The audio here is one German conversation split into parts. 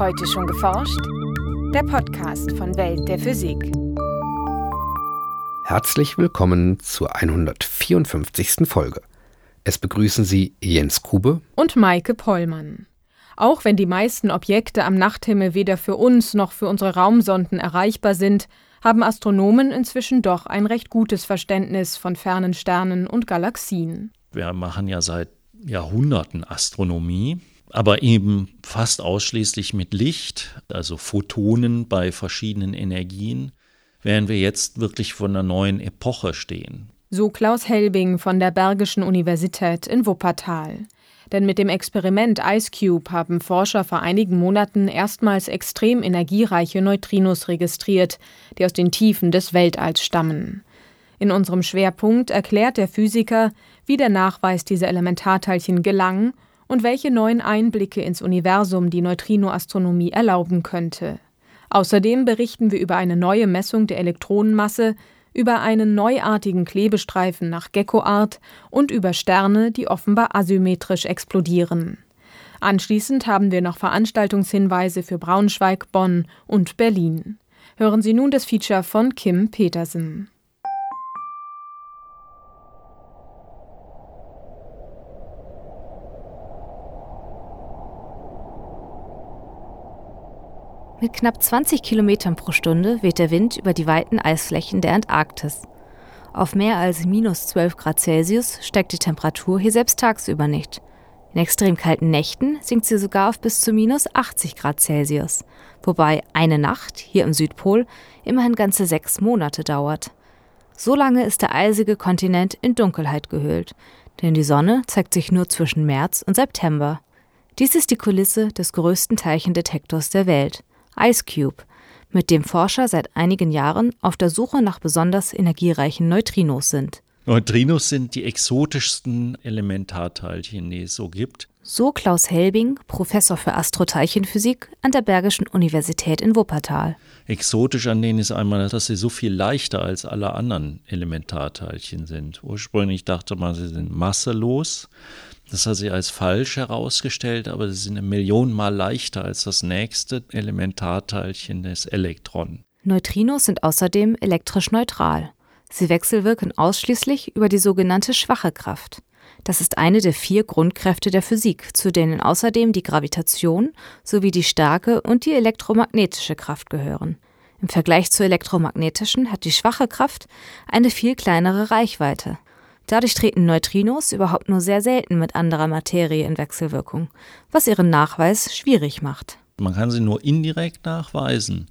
Heute schon geforscht? Der Podcast von Welt der Physik. Herzlich willkommen zur 154. Folge. Es begrüßen Sie Jens Kube und Maike Pollmann. Auch wenn die meisten Objekte am Nachthimmel weder für uns noch für unsere Raumsonden erreichbar sind, haben Astronomen inzwischen doch ein recht gutes Verständnis von fernen Sternen und Galaxien. Wir machen ja seit Jahrhunderten Astronomie, aber eben fast ausschließlich mit Licht, also Photonen bei verschiedenen Energien, während wir jetzt wirklich vor einer neuen Epoche stehen. So Klaus Helbing von der Bergischen Universität in Wuppertal. Denn mit dem Experiment IceCube haben Forscher vor einigen Monaten erstmals extrem energiereiche Neutrinos registriert, die aus den Tiefen des Weltalls stammen. In unserem Schwerpunkt erklärt der Physiker, wie der Nachweis dieser Elementarteilchen gelang und welche neuen Einblicke ins Universum die Neutrinoastronomie erlauben könnte. Außerdem berichten wir über eine neue Messung der Elektronenmasse, über einen neuartigen Klebestreifen nach Geckoart und über Sterne, die offenbar asymmetrisch explodieren. Anschließend haben wir noch Veranstaltungshinweise für Braunschweig, Bonn und Berlin. Hören Sie nun das Feature von Kim Petersen. Mit knapp 20 Kilometern pro Stunde weht der Wind über die weiten Eisflächen der Antarktis. Auf mehr als minus 12 Grad Celsius steigt die Temperatur hier selbst tagsüber nicht. In extrem kalten Nächten sinkt sie sogar auf bis zu minus 80 Grad Celsius, wobei eine Nacht hier im Südpol immerhin ganze sechs Monate dauert. So lange ist der eisige Kontinent in Dunkelheit gehüllt, denn die Sonne zeigt sich nur zwischen März und September. Dies ist die Kulisse des größten Teilchendetektors der Welt. IceCube, mit dem Forscher seit einigen Jahren auf der Suche nach besonders energiereichen Neutrinos sind. Neutrinos sind die exotischsten Elementarteilchen, die es so gibt. So Klaus Helbing, Professor für Astroteilchenphysik an der Bergischen Universität in Wuppertal. Exotisch an denen ist einmal, dass sie so viel leichter als alle anderen Elementarteilchen sind. Ursprünglich dachte man, sie sind masselos. Das hat sich als falsch herausgestellt, aber sie sind eine Million Mal leichter als das nächste Elementarteilchen, das Elektron. Neutrinos sind außerdem elektrisch neutral. Sie wechselwirken ausschließlich über die sogenannte schwache Kraft. Das ist eine der vier Grundkräfte der Physik, zu denen außerdem die Gravitation sowie die starke und die elektromagnetische Kraft gehören. Im Vergleich zur elektromagnetischen hat die schwache Kraft eine viel kleinere Reichweite. Dadurch treten Neutrinos überhaupt nur sehr selten mit anderer Materie in Wechselwirkung, was ihren Nachweis schwierig macht. Man kann sie nur indirekt nachweisen,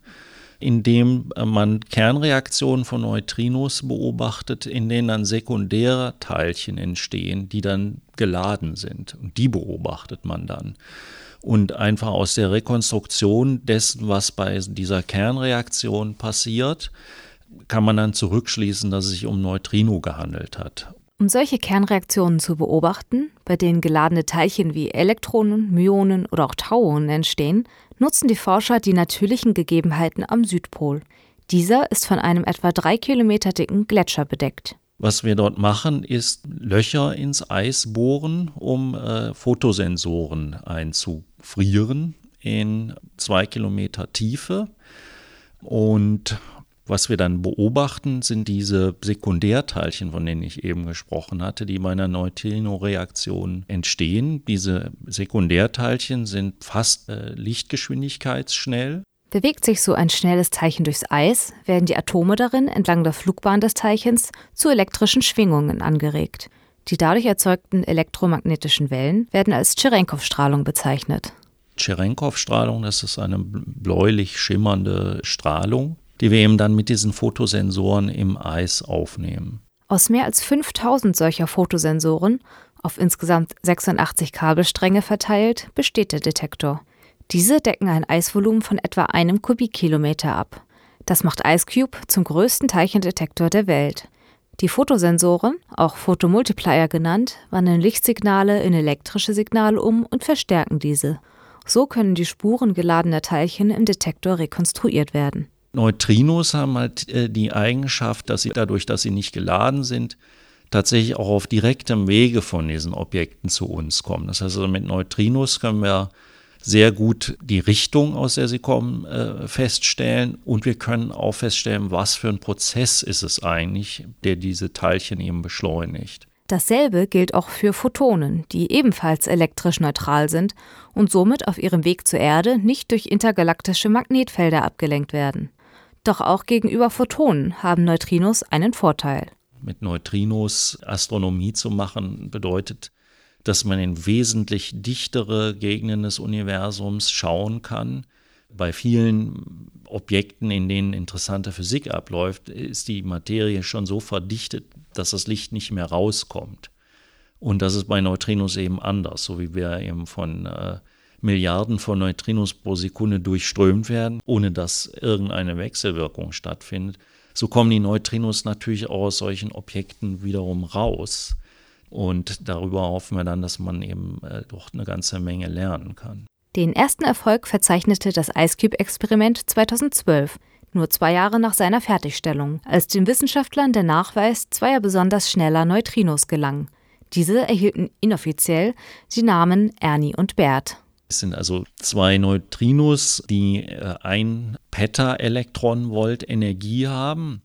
indem man Kernreaktionen von Neutrinos beobachtet, in denen dann sekundäre Teilchen entstehen, die dann geladen sind. Und die beobachtet man dann. Und einfach aus der Rekonstruktion dessen, was bei dieser Kernreaktion passiert, kann man dann zurückschließen, dass es sich um Neutrino gehandelt hat. Um solche Kernreaktionen zu beobachten, bei denen geladene Teilchen wie Elektronen, Myonen oder auch Tauonen entstehen, nutzen die Forscher die natürlichen Gegebenheiten am Südpol. Dieser ist von einem etwa drei Kilometer dicken Gletscher bedeckt. Was wir dort machen, ist Löcher ins Eis bohren, um äh, Fotosensoren einzufrieren in zwei Kilometer Tiefe. Und was wir dann beobachten, sind diese Sekundärteilchen, von denen ich eben gesprochen hatte, die bei einer Neutrino-Reaktion entstehen. Diese Sekundärteilchen sind fast äh, lichtgeschwindigkeitsschnell. Bewegt sich so ein schnelles Teilchen durchs Eis, werden die Atome darin entlang der Flugbahn des Teilchens zu elektrischen Schwingungen angeregt. Die dadurch erzeugten elektromagnetischen Wellen werden als Cherenkov-Strahlung bezeichnet. Cherenkov-Strahlung, das ist eine bläulich schimmernde Strahlung, die wir eben dann mit diesen Fotosensoren im Eis aufnehmen. Aus mehr als 5000 solcher Fotosensoren, auf insgesamt 86 Kabelstränge verteilt, besteht der Detektor. Diese decken ein Eisvolumen von etwa einem Kubikkilometer ab. Das macht IceCube zum größten Teilchendetektor der Welt. Die Fotosensoren, auch Photomultiplier genannt, wandeln Lichtsignale in elektrische Signale um und verstärken diese. So können die Spuren geladener Teilchen im Detektor rekonstruiert werden. Neutrinos haben halt äh, die Eigenschaft, dass sie dadurch, dass sie nicht geladen sind, tatsächlich auch auf direktem Wege von diesen Objekten zu uns kommen. Das heißt also, mit Neutrinos können wir sehr gut die Richtung, aus der sie kommen, äh, feststellen. Und wir können auch feststellen, was für ein Prozess ist es eigentlich, der diese Teilchen eben beschleunigt. Dasselbe gilt auch für Photonen, die ebenfalls elektrisch neutral sind und somit auf ihrem Weg zur Erde nicht durch intergalaktische Magnetfelder abgelenkt werden. Doch auch gegenüber Photonen haben Neutrinos einen Vorteil. Mit Neutrinos Astronomie zu machen bedeutet, dass man in wesentlich dichtere Gegenden des Universums schauen kann. Bei vielen Objekten, in denen interessante Physik abläuft, ist die Materie schon so verdichtet, dass das Licht nicht mehr rauskommt. Und das ist bei Neutrinos eben anders, so wie wir eben von äh, Milliarden von Neutrinos pro Sekunde durchströmt werden, ohne dass irgendeine Wechselwirkung stattfindet. So kommen die Neutrinos natürlich auch aus solchen Objekten wiederum raus. Und darüber hoffen wir dann, dass man eben äh, doch eine ganze Menge lernen kann. Den ersten Erfolg verzeichnete das IceCube-Experiment 2012, nur zwei Jahre nach seiner Fertigstellung, als den Wissenschaftlern der Nachweis zweier besonders schneller Neutrinos gelang. Diese erhielten inoffiziell die Namen Ernie und Bert. Es sind also zwei Neutrinos, die äh, ein Peta-Elektronenvolt Energie haben.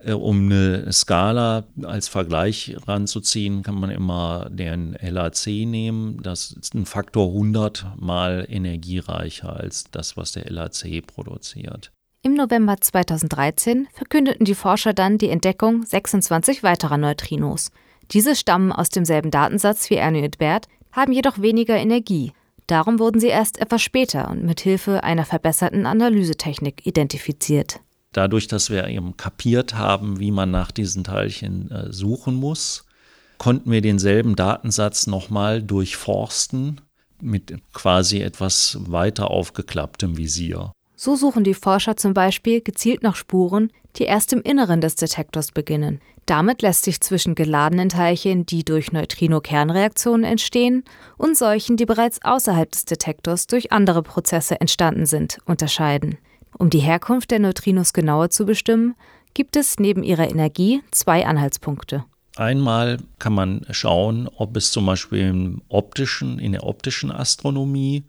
Äh, um eine Skala als Vergleich ranzuziehen, kann man immer den LAC nehmen. Das ist ein Faktor 100 mal energiereicher als das, was der LAC produziert. Im November 2013 verkündeten die Forscher dann die Entdeckung 26 weiterer Neutrinos. Diese stammen aus demselben Datensatz wie Ernie und Bert, haben jedoch weniger Energie. Darum wurden sie erst etwas später und mit Hilfe einer verbesserten Analysetechnik identifiziert dadurch, dass wir eben kapiert haben, wie man nach diesen Teilchen äh, suchen muss, konnten wir denselben Datensatz nochmal durchforsten mit quasi etwas weiter aufgeklapptem Visier. So suchen die Forscher zum Beispiel gezielt nach Spuren, die erst im Inneren des Detektors beginnen. Damit lässt sich zwischen geladenen Teilchen, die durch Neutrino-Kernreaktionen entstehen, und solchen, die bereits außerhalb des Detektors durch andere Prozesse entstanden sind, unterscheiden. Um die Herkunft der Neutrinos genauer zu bestimmen, gibt es neben ihrer Energie zwei Anhaltspunkte. Einmal kann man schauen, ob es zum Beispiel im optischen, in der optischen Astronomie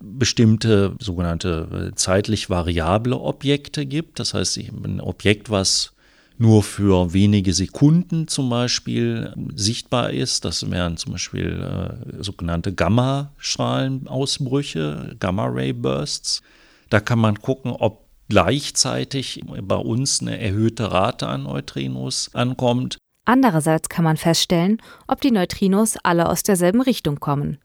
bestimmte sogenannte äh, zeitlich variable Objekte gibt. Das heißt, ein Objekt, was nur für wenige Sekunden zum Beispiel sichtbar ist. Das wären zum Beispiel äh, sogenannte Gamma-Strahlenausbrüche, Gamma-Ray-Bursts. Da kann man gucken, ob gleichzeitig bei uns eine erhöhte Rate an Neutrinos ankommt. Andererseits kann man feststellen, ob die Neutrinos alle aus derselben Richtung kommen.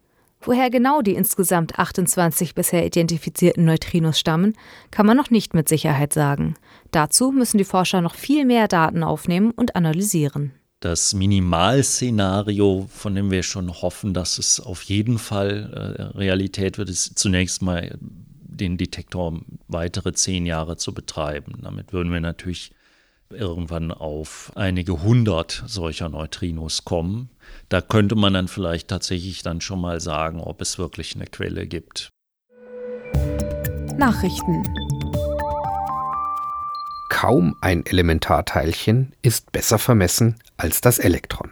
Woher genau die insgesamt 28 bisher identifizierten Neutrinos stammen, kann man noch nicht mit Sicherheit sagen. Dazu müssen die Forscher noch viel mehr Daten aufnehmen und analysieren. Das Minimalszenario, von dem wir schon hoffen, dass es auf jeden Fall äh, Realität wird, ist zunächst mal den Detektor weitere zehn Jahre zu betreiben. Damit würden wir natürlich irgendwann auf einige hundert solcher Neutrinos kommen. Da könnte man dann vielleicht tatsächlich dann schon mal sagen, ob es wirklich eine Quelle gibt. Nachrichten. Kaum ein Elementarteilchen ist besser vermessen als das Elektron.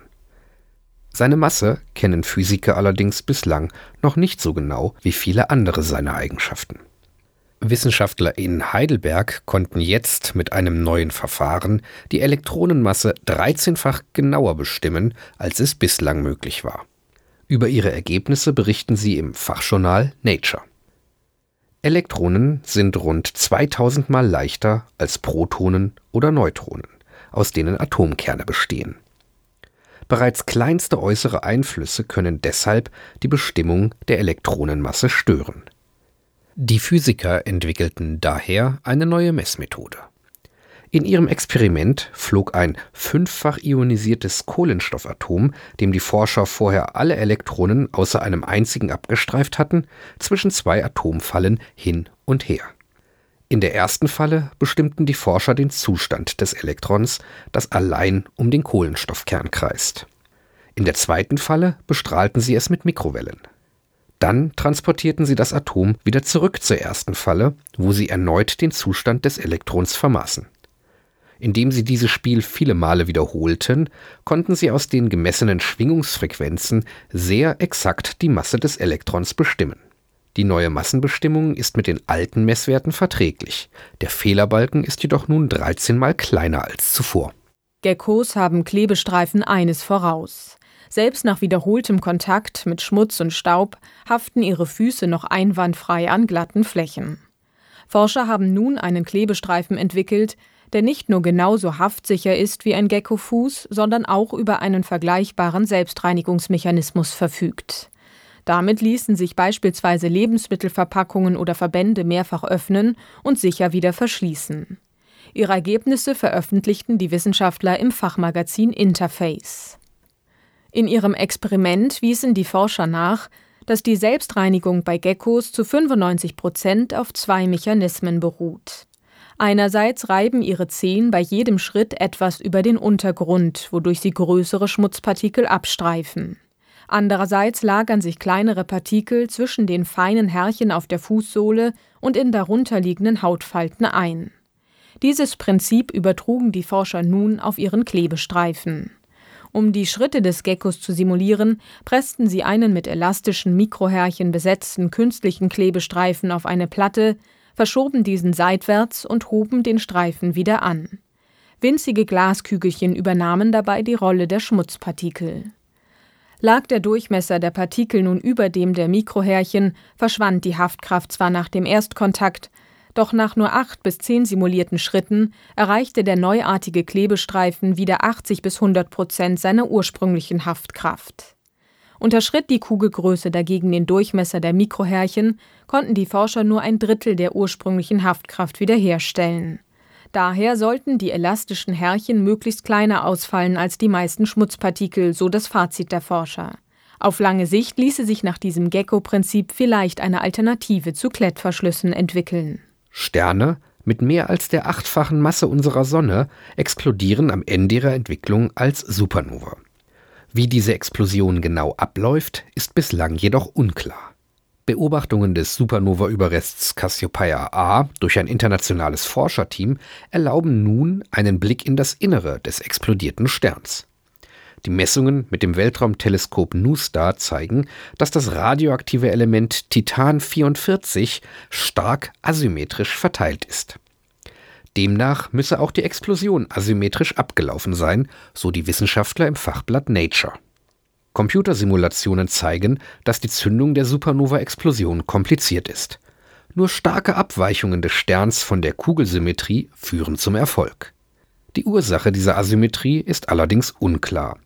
Seine Masse kennen Physiker allerdings bislang noch nicht so genau wie viele andere seiner Eigenschaften. Wissenschaftler in Heidelberg konnten jetzt mit einem neuen Verfahren die Elektronenmasse 13-fach genauer bestimmen, als es bislang möglich war. Über ihre Ergebnisse berichten sie im Fachjournal Nature. Elektronen sind rund 2000 Mal leichter als Protonen oder Neutronen, aus denen Atomkerne bestehen. Bereits kleinste äußere Einflüsse können deshalb die Bestimmung der Elektronenmasse stören die Physiker entwickelten daher eine neue Messmethode. In ihrem Experiment flog ein fünffach ionisiertes Kohlenstoffatom, dem die Forscher vorher alle Elektronen außer einem einzigen abgestreift hatten, zwischen zwei Atomfallen hin und her. In der ersten Falle bestimmten die Forscher den Zustand des Elektrons, das allein um den Kohlenstoffkern kreist. In der zweiten Falle bestrahlten sie es mit Mikrowellen. Dann transportierten sie das Atom wieder zurück zur ersten Falle, wo sie erneut den Zustand des Elektrons vermaßen. Indem sie dieses Spiel viele Male wiederholten, konnten sie aus den gemessenen Schwingungsfrequenzen sehr exakt die Masse des Elektrons bestimmen. Die neue Massenbestimmung ist mit den alten Messwerten verträglich. Der Fehlerbalken ist jedoch nun 13 mal kleiner als zuvor. Geckos haben Klebestreifen eines voraus. Selbst nach wiederholtem Kontakt mit Schmutz und Staub haften ihre Füße noch einwandfrei an glatten Flächen. Forscher haben nun einen Klebestreifen entwickelt, der nicht nur genauso haftsicher ist wie ein Geckofuß, sondern auch über einen vergleichbaren Selbstreinigungsmechanismus verfügt. Damit ließen sich beispielsweise Lebensmittelverpackungen oder Verbände mehrfach öffnen und sicher wieder verschließen. Ihre Ergebnisse veröffentlichten die Wissenschaftler im Fachmagazin Interface. In ihrem Experiment wiesen die Forscher nach, dass die Selbstreinigung bei Geckos zu 95 Prozent auf zwei Mechanismen beruht. Einerseits reiben ihre Zehen bei jedem Schritt etwas über den Untergrund, wodurch sie größere Schmutzpartikel abstreifen. Andererseits lagern sich kleinere Partikel zwischen den feinen Härchen auf der Fußsohle und in darunterliegenden Hautfalten ein. Dieses Prinzip übertrugen die Forscher nun auf ihren Klebestreifen. Um die Schritte des Geckos zu simulieren, pressten sie einen mit elastischen Mikrohärchen besetzten künstlichen Klebestreifen auf eine Platte, verschoben diesen seitwärts und hoben den Streifen wieder an. Winzige Glaskügelchen übernahmen dabei die Rolle der Schmutzpartikel. Lag der Durchmesser der Partikel nun über dem der Mikrohärchen, verschwand die Haftkraft zwar nach dem Erstkontakt, doch nach nur acht bis zehn simulierten Schritten erreichte der neuartige Klebestreifen wieder 80 bis 100 Prozent seiner ursprünglichen Haftkraft. Unterschritt die Kugelgröße dagegen den Durchmesser der Mikrohärchen, konnten die Forscher nur ein Drittel der ursprünglichen Haftkraft wiederherstellen. Daher sollten die elastischen Härchen möglichst kleiner ausfallen als die meisten Schmutzpartikel, so das Fazit der Forscher. Auf lange Sicht ließe sich nach diesem Gecko-Prinzip vielleicht eine Alternative zu Klettverschlüssen entwickeln. Sterne mit mehr als der achtfachen Masse unserer Sonne explodieren am Ende ihrer Entwicklung als Supernova. Wie diese Explosion genau abläuft, ist bislang jedoch unklar. Beobachtungen des Supernova-Überrests Cassiopeia A durch ein internationales Forscherteam erlauben nun einen Blick in das Innere des explodierten Sterns. Die Messungen mit dem Weltraumteleskop NuSTAR zeigen, dass das radioaktive Element Titan 44 stark asymmetrisch verteilt ist. Demnach müsse auch die Explosion asymmetrisch abgelaufen sein, so die Wissenschaftler im Fachblatt Nature. Computersimulationen zeigen, dass die Zündung der Supernova-Explosion kompliziert ist. Nur starke Abweichungen des Sterns von der Kugelsymmetrie führen zum Erfolg. Die Ursache dieser Asymmetrie ist allerdings unklar.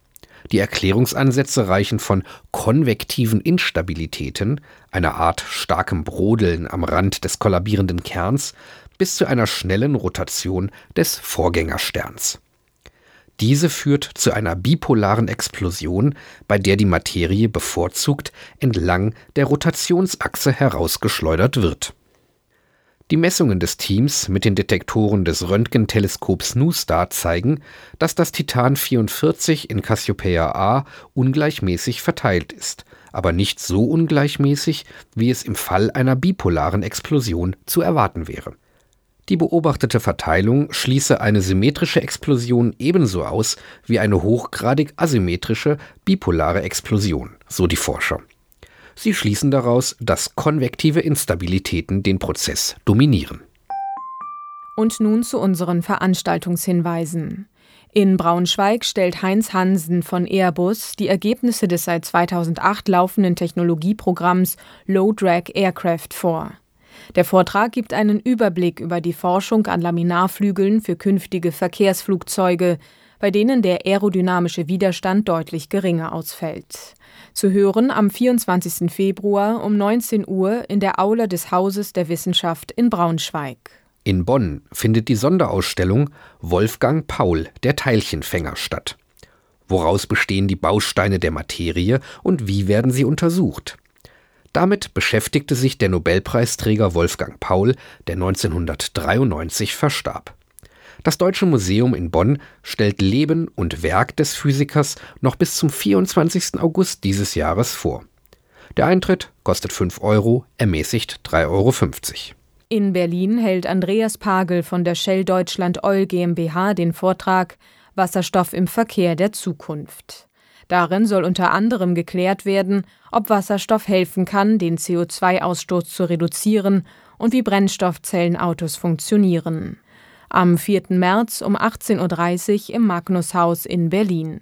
Die Erklärungsansätze reichen von konvektiven Instabilitäten, einer Art starkem Brodeln am Rand des kollabierenden Kerns, bis zu einer schnellen Rotation des Vorgängersterns. Diese führt zu einer bipolaren Explosion, bei der die Materie bevorzugt entlang der Rotationsachse herausgeschleudert wird. Die Messungen des Teams mit den Detektoren des Röntgenteleskops NuSTAR zeigen, dass das Titan 44 in Cassiopeia A ungleichmäßig verteilt ist, aber nicht so ungleichmäßig, wie es im Fall einer bipolaren Explosion zu erwarten wäre. Die beobachtete Verteilung schließe eine symmetrische Explosion ebenso aus wie eine hochgradig asymmetrische bipolare Explosion, so die Forscher. Sie schließen daraus, dass konvektive Instabilitäten den Prozess dominieren. Und nun zu unseren Veranstaltungshinweisen. In Braunschweig stellt Heinz Hansen von Airbus die Ergebnisse des seit 2008 laufenden Technologieprogramms Low Drag Aircraft vor. Der Vortrag gibt einen Überblick über die Forschung an Laminarflügeln für künftige Verkehrsflugzeuge, bei denen der aerodynamische Widerstand deutlich geringer ausfällt. Zu hören am 24. Februar um 19 Uhr in der Aula des Hauses der Wissenschaft in Braunschweig. In Bonn findet die Sonderausstellung Wolfgang Paul, der Teilchenfänger statt. Woraus bestehen die Bausteine der Materie und wie werden sie untersucht? Damit beschäftigte sich der Nobelpreisträger Wolfgang Paul, der 1993 verstarb. Das Deutsche Museum in Bonn stellt Leben und Werk des Physikers noch bis zum 24. August dieses Jahres vor. Der Eintritt kostet 5 Euro, ermäßigt 3,50 Euro. In Berlin hält Andreas Pagel von der Shell Deutschland Oil GmbH den Vortrag Wasserstoff im Verkehr der Zukunft. Darin soll unter anderem geklärt werden, ob Wasserstoff helfen kann, den CO2-Ausstoß zu reduzieren und wie Brennstoffzellenautos funktionieren. Am 4. März um 18.30 Uhr im Magnushaus in Berlin.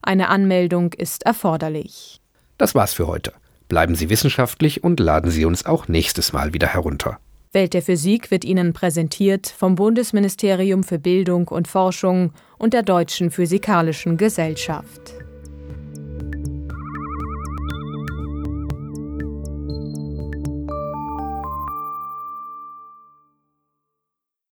Eine Anmeldung ist erforderlich. Das war's für heute. Bleiben Sie wissenschaftlich und laden Sie uns auch nächstes Mal wieder herunter. Welt der Physik wird Ihnen präsentiert vom Bundesministerium für Bildung und Forschung und der Deutschen Physikalischen Gesellschaft.